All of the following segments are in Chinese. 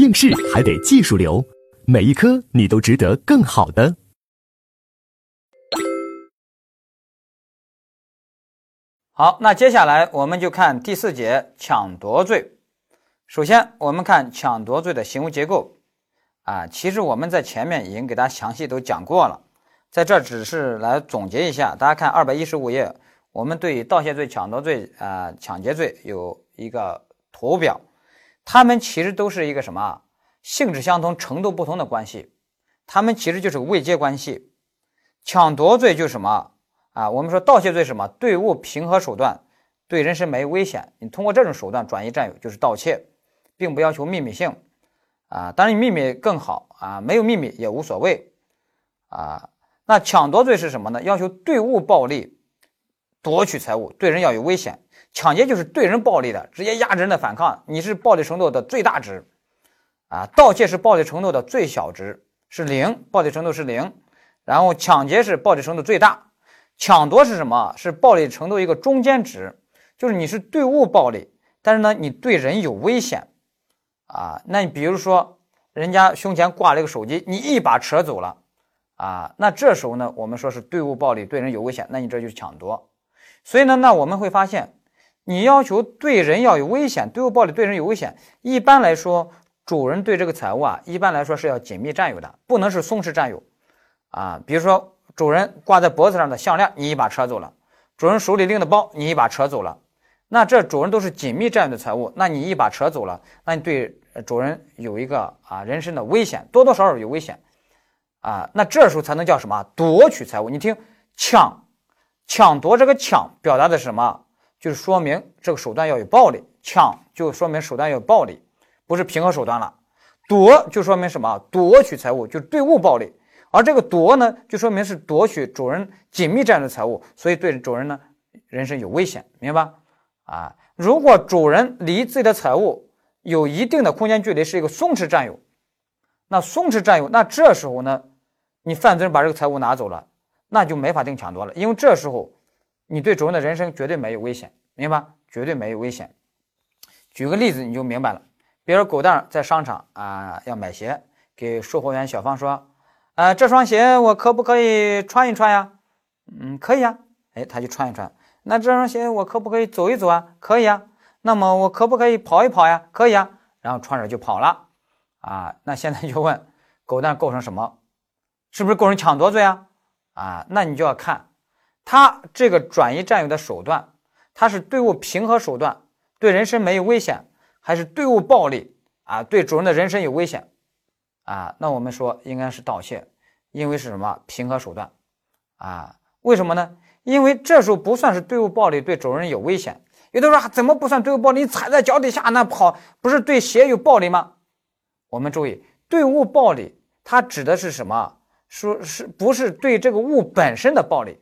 应试还得技术流，每一科你都值得更好的。好，那接下来我们就看第四节抢夺罪。首先，我们看抢夺罪的行为结构。啊，其实我们在前面已经给大家详细都讲过了，在这只是来总结一下。大家看二百一十五页，我们对盗窃罪、抢夺罪、啊抢劫罪有一个图表，它们其实都是一个什么性质相同、程度不同的关系，它们其实就是个位接关系。抢夺罪就是什么？啊，我们说盗窃罪什么？对物平和手段，对人身没危险，你通过这种手段转移占有就是盗窃，并不要求秘密性，啊，当然秘密更好啊，没有秘密也无所谓，啊，那抢夺罪是什么呢？要求对物暴力，夺取财物，对人要有危险。抢劫就是对人暴力的，直接压制人的反抗，你是暴力程度的最大值，啊，盗窃是暴力程度的最小值，是零，暴力程度是零，然后抢劫是暴力程度最大。抢夺是什么？是暴力程度一个中间值，就是你是对物暴力，但是呢，你对人有危险啊。那你比如说，人家胸前挂了一个手机，你一把扯走了啊，那这时候呢，我们说是对物暴力，对人有危险，那你这就是抢夺。所以呢，那我们会发现，你要求对人要有危险，对物暴力对人有危险，一般来说，主人对这个财物啊，一般来说是要紧密占有的，不能是松弛占有啊。比如说。主人挂在脖子上的项链，你一把扯走了；主人手里拎的包，你一把扯走了。那这主人都是紧密占有的财物，那你一把扯走了，那你对主人有一个啊人身的危险，多多少少有危险啊。那这时候才能叫什么夺取财物？你听，抢、抢夺这个抢表达的是什么？就是说明这个手段要有暴力，抢就说明手段要有暴力，不是平和手段了。夺就说明什么？夺取财物就是对物暴力。而这个夺呢，就说明是夺取主人紧密占有的财物，所以对主人呢人身有危险，明白吧？啊，如果主人离自己的财物有一定的空间距离，是一个松弛占有，那松弛占有，那这时候呢，你犯罪人把这个财物拿走了，那就没法定抢夺了，因为这时候你对主人的人生绝对没有危险，明白？绝对没有危险。举个例子你就明白了，比如狗蛋在商场啊要买鞋，给售货员小芳说。啊，这双鞋我可不可以穿一穿呀？嗯，可以呀。哎，他就穿一穿。那这双鞋我可不可以走一走啊？可以呀。那么我可不可以跑一跑呀？可以呀。然后穿着就跑了。啊，那现在就问，狗蛋构成什么？是不是构成抢夺罪啊？啊，那你就要看他这个转移占有的手段，他是对物平和手段，对人身没有危险，还是对物暴力啊？对主人的人身有危险。啊，那我们说应该是盗窃，因为是什么平和手段啊？为什么呢？因为这时候不算是对物暴力，对主人有危险。有的说怎么不算对物暴力？你踩在脚底下那跑，不是对鞋有暴力吗？我们注意，对物暴力它指的是什么？说是不是对这个物本身的暴力？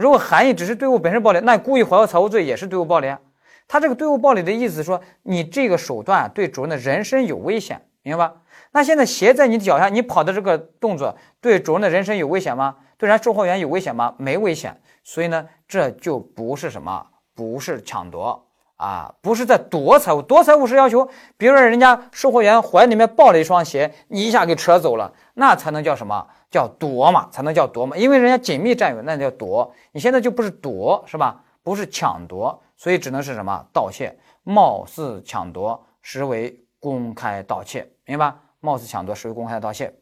如果含义只是对物本身暴力，那故意毁坏财物罪也是对物暴力啊。他这个对物暴力的意思说，你这个手段对主人的人身有危险，明白吧？那现在鞋在你脚下，你跑的这个动作对主人的人身有危险吗？对咱售货员有危险吗？没危险，所以呢，这就不是什么，不是抢夺啊，不是在夺财物。夺财物是要求，比如说人家售货员怀里面抱了一双鞋，你一下给扯走了，那才能叫什么？叫夺嘛，才能叫夺嘛，因为人家紧密占有，那叫夺。你现在就不是夺，是吧？不是抢夺，所以只能是什么？盗窃，貌似抢夺，实为公开盗窃，明白？貌似抢夺，实为公开盗窃，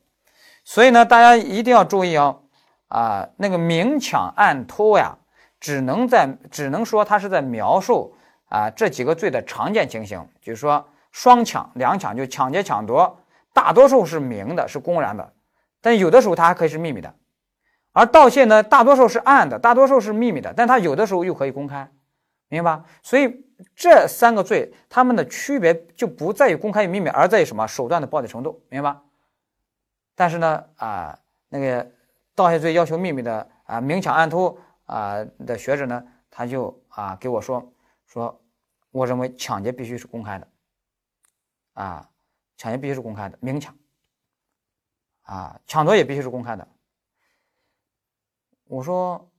所以呢，大家一定要注意哦，啊，那个明抢暗偷呀，只能在只能说它是在描述啊这几个罪的常见情形，就是说双抢、两抢，就抢劫、抢夺，大多数是明的，是公然的，但有的时候它还可以是秘密的，而盗窃呢，大多数是暗的，大多数是秘密的，但它有的时候又可以公开，明白吧？所以。这三个罪，它们的区别就不在于公开与秘密，而在于什么手段的暴力程度，明白吧？但是呢，啊，那个盗窃罪要求秘密的啊，明抢暗偷啊的学者呢，他就啊给我说说，我认为抢劫必须是公开的，啊，抢劫必须是公开的，明抢，啊，抢夺也必须是公开的。我说。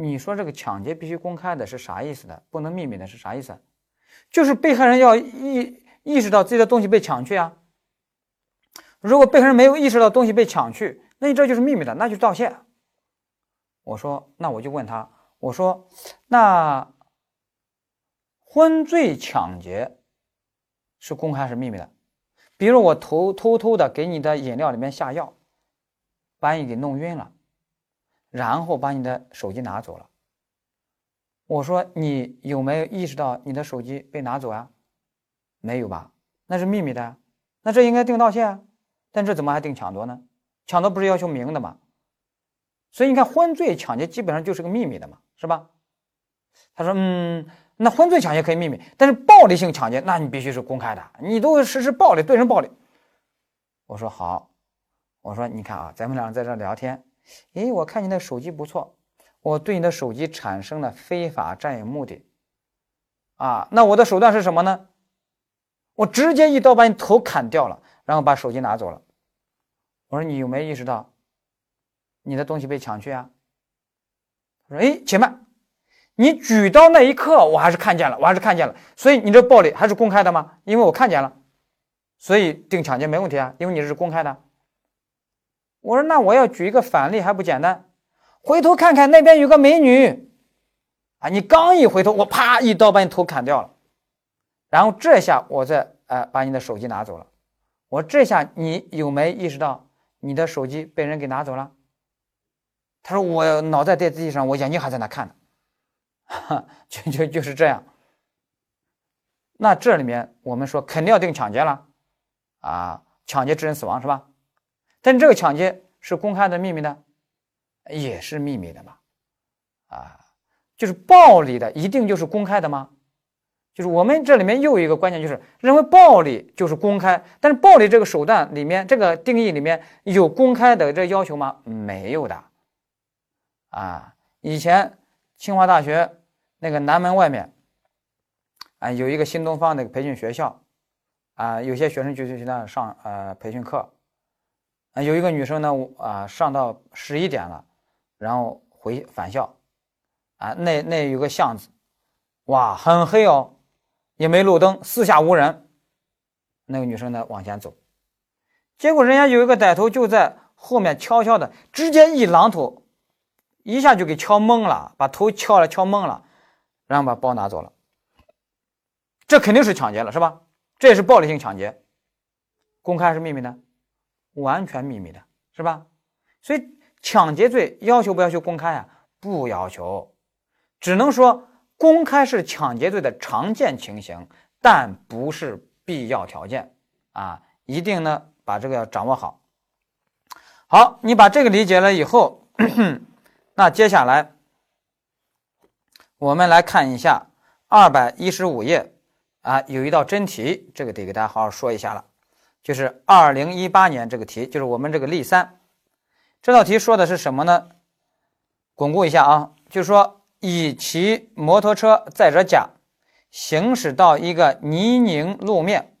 你说这个抢劫必须公开的是啥意思的？不能秘密的是啥意思？就是被害人要意意识到自己的东西被抢去啊，如果被害人没有意识到东西被抢去，那你这就是秘密的，那就盗窃。我说，那我就问他，我说，那婚罪抢劫是公开还是秘密的？比如我偷偷偷的给你的饮料里面下药，把你给弄晕了，然后把你的手机拿走了。我说，你有没有意识到你的手机被拿走啊？没有吧？那是秘密的，那这应该定盗窃啊。但这怎么还定抢夺呢？抢夺不是要求明的吗？所以你看，婚罪抢劫基本上就是个秘密的嘛，是吧？他说：“嗯，那婚罪抢劫可以秘密，但是暴力性抢劫，那你必须是公开的，你都实施暴力，对人暴力。”我说：“好。”我说：“你看啊，咱们俩在这聊天，诶，我看你的手机不错，我对你的手机产生了非法占有目的，啊，那我的手段是什么呢？我直接一刀把你头砍掉了。”然后把手机拿走了。我说：“你有没有意识到，你的东西被抢去啊？”他说：“哎，且慢，你举刀那一刻，我还是看见了，我还是看见了。所以你这暴力还是公开的吗？因为我看见了，所以定抢劫没问题啊，因为你是公开的。”我说：“那我要举一个反例还不简单？回头看看那边有个美女，啊，你刚一回头，我啪一刀把你头砍掉了，然后这下我再哎把你的手机拿走了。”我这下你有没意识到你的手机被人给拿走了？他说我脑袋在地上，我眼睛还在那看呢，哈，就就就是这样。那这里面我们说肯定要定抢劫了，啊，抢劫致人死亡是吧？但这个抢劫是公开的秘密的，也是秘密的嘛，啊，就是暴力的一定就是公开的吗？就是我们这里面又有一个关键，就是认为暴力就是公开，但是暴力这个手段里面，这个定义里面有公开的这要求吗？没有的。啊，以前清华大学那个南门外面啊，有一个新东方那个培训学校，啊，有些学生就去那上呃培训课，啊，有一个女生呢，啊，上到十一点了，然后回返校，啊，那那有个巷子，哇，很黑哦。也没路灯，四下无人。那个女生呢，往前走，结果人家有一个歹徒就在后面悄悄的，直接一榔头，一下就给敲懵了，把头敲了敲懵了，然后把包拿走了。这肯定是抢劫了，是吧？这也是暴力性抢劫，公开还是秘密的？完全秘密的，是吧？所以抢劫罪要求不要求公开啊？不要求，只能说。公开是抢劫罪的常见情形，但不是必要条件啊！一定呢把这个要掌握好。好，你把这个理解了以后，那接下来我们来看一下二百一十五页啊，有一道真题，这个得给大家好好说一下了，就是二零一八年这个题，就是我们这个例三这道题说的是什么呢？巩固一下啊，就是说。乙骑摩托车载着甲行驶到一个泥泞路面，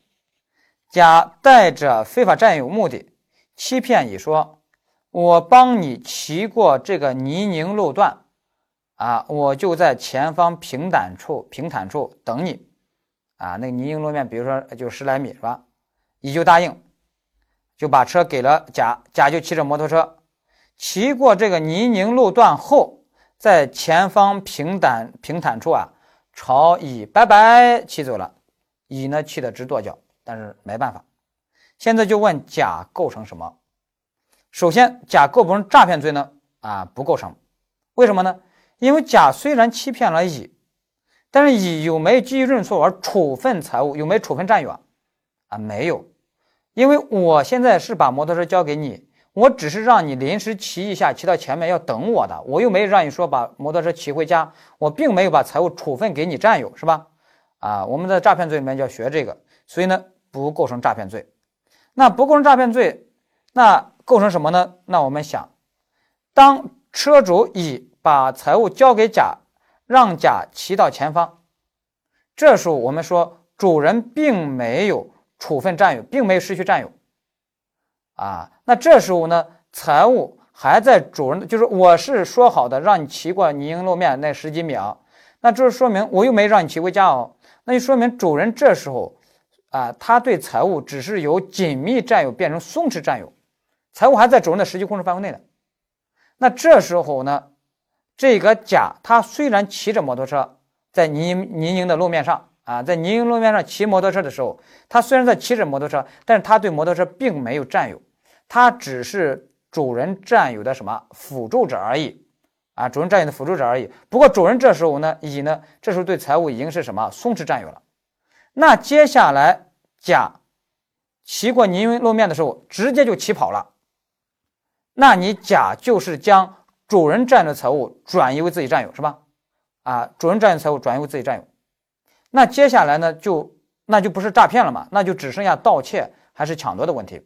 甲带着非法占有目的，欺骗乙说：“我帮你骑过这个泥泞路段，啊，我就在前方平坦处平坦处等你，啊，那个泥泞路面，比如说就十来米是吧？乙就答应，就把车给了甲，甲就骑着摩托车骑过这个泥泞路段后。”在前方平坦平坦处啊，朝乙拜拜骑走了，乙呢气得直跺脚，但是没办法。现在就问甲构成什么？首先，甲构不成诈骗罪呢？啊，不构成。为什么呢？因为甲虽然欺骗了乙，但是乙有没有基于认错而处分财物？有没有处分占有啊？啊，没有。因为我现在是把摩托车交给你。我只是让你临时骑一下，骑到前面要等我的，我又没让你说把摩托车骑回家，我并没有把财物处分给你占有，是吧？啊，我们在诈骗罪里面就要学这个，所以呢不构成诈骗罪。那不构成诈骗罪，那构成什么呢？那我们想，当车主乙把财物交给甲，让甲骑到前方，这时候我们说主人并没有处分占有，并没有失去占有。啊，那这时候呢，财物还在主人，就是我是说好的让你骑过泥泞路面那十几秒，那这说明我又没让你骑回家哦，那就说明主人这时候啊，他对财物只是由紧密占有变成松弛占有，财物还在主人的实际控制范围内的。那这时候呢，这个甲他虽然骑着摩托车在泥泥泞的路面上啊，在泥泞路面上骑摩托车的时候，他虽然在骑着摩托车，但是他对摩托车并没有占有，他只是主人占有的什么辅助者而已啊，主人占有的辅助者而已。不过主人这时候呢，乙呢，这时候对财物已经是什么松弛占有了。那接下来甲骑过泥泞路面的时候，直接就骑跑了。那你甲就是将主人占的财物转移为自己占有，是吧？啊，主人占有财物转移为自己占有。那接下来呢，就那就不是诈骗了嘛？那就只剩下盗窃还是抢夺的问题。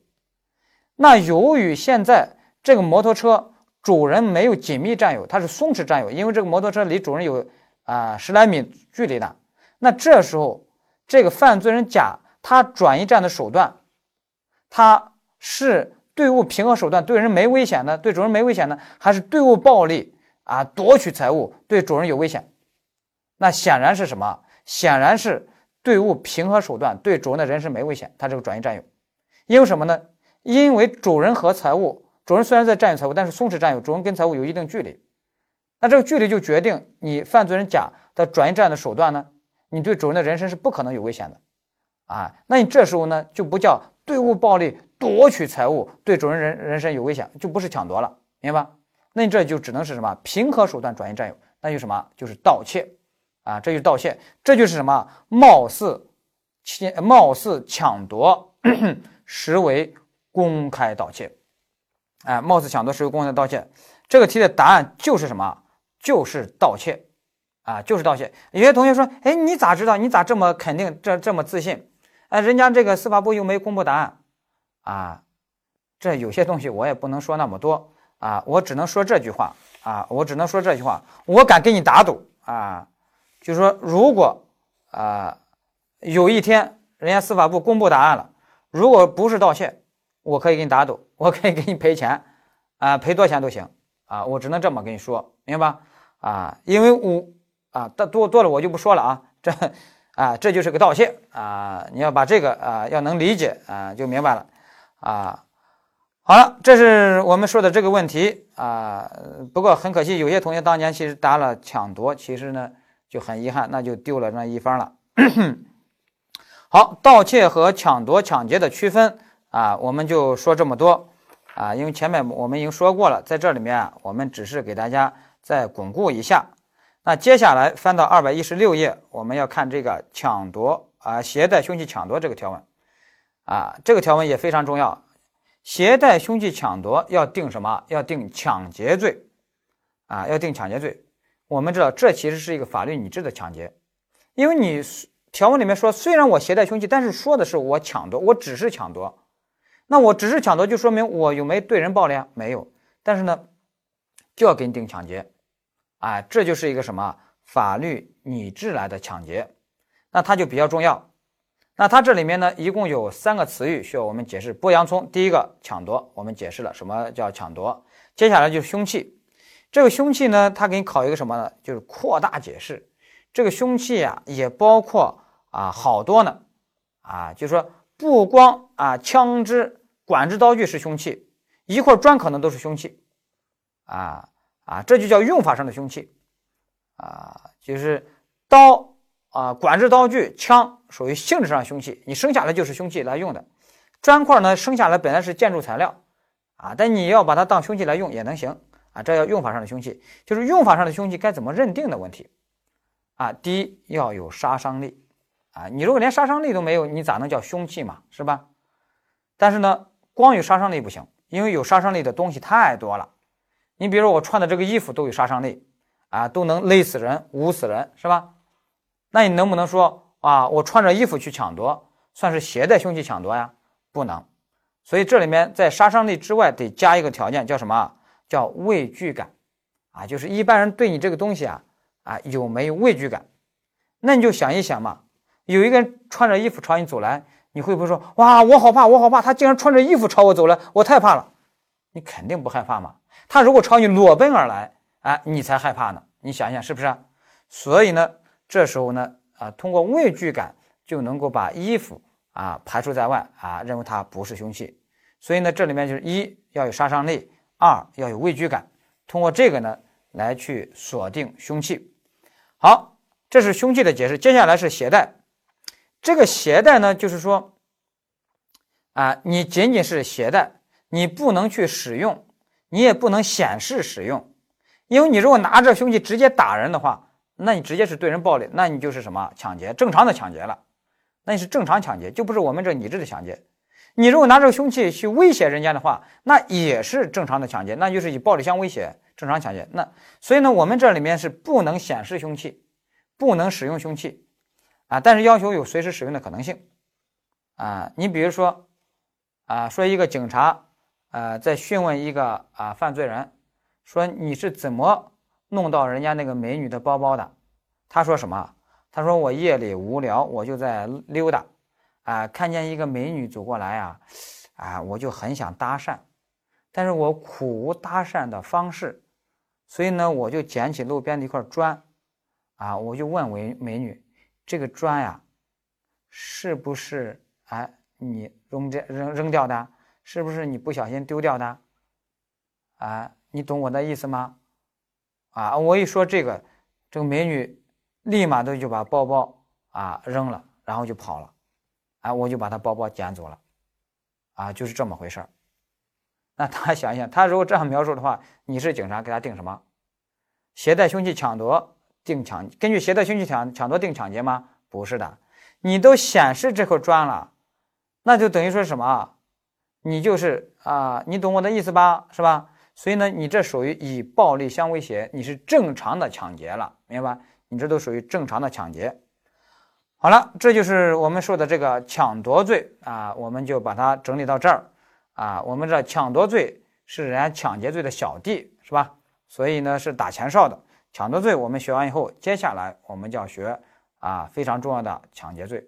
那由于现在这个摩托车主人没有紧密占有，它是松弛占有，因为这个摩托车离主人有啊十来米距离的。那这时候这个犯罪人甲他转移占的手段，他是。对物平和手段对人没危险呢？对主人没危险呢？还是对物暴力啊？夺取财物对主人有危险？那显然是什么？显然是对物平和手段对主人的人身没危险。他这个转移占有，因为什么呢？因为主人和财物，主人虽然在占有财物，但是松弛占有，主人跟财物有一定距离。那这个距离就决定你犯罪人甲的转移占有的手段呢？你对主人的人身是不可能有危险的啊。那你这时候呢就不叫对物暴力。夺取财物对主人人人身有危险，就不是抢夺了，明白吧？那你这就只能是什么平和手段转移占有，那就什么就是盗窃啊，这就是盗窃，这就是什么貌似窃貌似抢夺，实为公开盗窃，哎，貌似抢夺实为公开盗窃，这个题的答案就是什么？就是盗窃啊，就是盗窃。有些同学说，哎，你咋知道？你咋这么肯定？这这么自信？哎，人家这个司法部又没公布答案。啊，这有些东西我也不能说那么多啊，我只能说这句话啊，我只能说这句话，我敢跟你打赌啊，就是说，如果啊有一天人家司法部公布答案了，如果不是盗窃，我可以给你打赌，我可以给你赔钱啊，赔多少钱都行啊，我只能这么跟你说，明白吧？啊，因为我啊，多多了我就不说了啊，这 啊这就是个盗窃啊，你要把这个啊要能理解啊，就明白了。啊，好了，这是我们说的这个问题啊。不过很可惜，有些同学当年其实答了抢夺，其实呢就很遗憾，那就丢了那一方了。好，盗窃和抢夺、抢劫的区分啊，我们就说这么多啊。因为前面我们已经说过了，在这里面啊，我们只是给大家再巩固一下。那接下来翻到二百一十六页，我们要看这个抢夺啊，携带凶器抢夺这个条文。啊，这个条文也非常重要，携带凶器抢夺要定什么？要定抢劫罪，啊，要定抢劫罪。我们知道，这其实是一个法律拟制的抢劫，因为你条文里面说，虽然我携带凶器，但是说的是我抢夺，我只是抢夺。那我只是抢夺，就说明我有没对人暴力啊？没有。但是呢，就要给你定抢劫，啊，这就是一个什么法律拟制来的抢劫，那它就比较重要。那它这里面呢，一共有三个词语需要我们解释。剥洋葱，第一个抢夺，我们解释了什么叫抢夺。接下来就是凶器，这个凶器呢，它给你考一个什么呢？就是扩大解释。这个凶器啊，也包括啊好多呢，啊，就是说不光啊枪支、管制刀具是凶器，一块砖可能都是凶器，啊啊，这就叫用法上的凶器，啊，就是刀。啊，管制刀具、枪属于性质上凶器，你生下来就是凶器来用的。砖块呢，生下来本来是建筑材料，啊，但你要把它当凶器来用也能行啊。这叫用法上的凶器，就是用法上的凶器该怎么认定的问题啊。第一要有杀伤力啊，你如果连杀伤力都没有，你咋能叫凶器嘛，是吧？但是呢，光有杀伤力不行，因为有杀伤力的东西太多了。你比如说我穿的这个衣服都有杀伤力啊，都能勒死人、捂死人，是吧？那你能不能说啊，我穿着衣服去抢夺，算是携带凶器抢夺呀？不能。所以这里面在杀伤力之外得加一个条件，叫什么？叫畏惧感啊，就是一般人对你这个东西啊啊有没有畏惧感？那你就想一想嘛，有一个人穿着衣服朝你走来，你会不会说哇，我好怕，我好怕，他竟然穿着衣服朝我走来，我太怕了。你肯定不害怕嘛。他如果朝你裸奔而来，哎，你才害怕呢。你想一想是不是？所以呢？这时候呢，啊，通过畏惧感就能够把衣服啊排除在外啊，认为它不是凶器。所以呢，这里面就是一要有杀伤力，二要有畏惧感，通过这个呢来去锁定凶器。好，这是凶器的解释。接下来是携带，这个携带呢，就是说啊，你仅仅是携带，你不能去使用，你也不能显示使用，因为你如果拿着凶器直接打人的话，那你直接是对人暴力，那你就是什么抢劫，正常的抢劫了，那你是正常抢劫，就不是我们这拟制的抢劫。你如果拿这个凶器去威胁人家的话，那也是正常的抢劫，那就是以暴力相威胁，正常抢劫。那所以呢，我们这里面是不能显示凶器，不能使用凶器，啊，但是要求有随时使用的可能性，啊，你比如说，啊，说一个警察，呃，在讯问一个啊犯罪人，说你是怎么弄到人家那个美女的包包的？他说什么？他说我夜里无聊，我就在溜达。啊，看见一个美女走过来啊，啊，我就很想搭讪，但是我苦无搭讪的方式，所以呢，我就捡起路边的一块砖，啊，我就问美美女，这个砖呀，是不是哎你扔掉扔扔掉的？是不是你不小心丢掉的？啊，你懂我的意思吗？啊，我一说这个，这个美女立马都就把包包啊扔了，然后就跑了。啊，我就把她包包捡走了，啊，就是这么回事儿。那他想一想，他如果这样描述的话，你是警察，给他定什么？携带凶器抢夺定抢？根据携带凶器抢抢夺定抢劫吗？不是的，你都显示这块砖了，那就等于说什么？你就是啊，你懂我的意思吧？是吧？所以呢，你这属于以暴力相威胁，你是正常的抢劫了，明白吧？你这都属于正常的抢劫。好了，这就是我们说的这个抢夺罪啊，我们就把它整理到这儿啊。我们这抢夺罪是人家抢劫罪的小弟，是吧？所以呢是打前哨的。抢夺罪我们学完以后，接下来我们就要学啊非常重要的抢劫罪。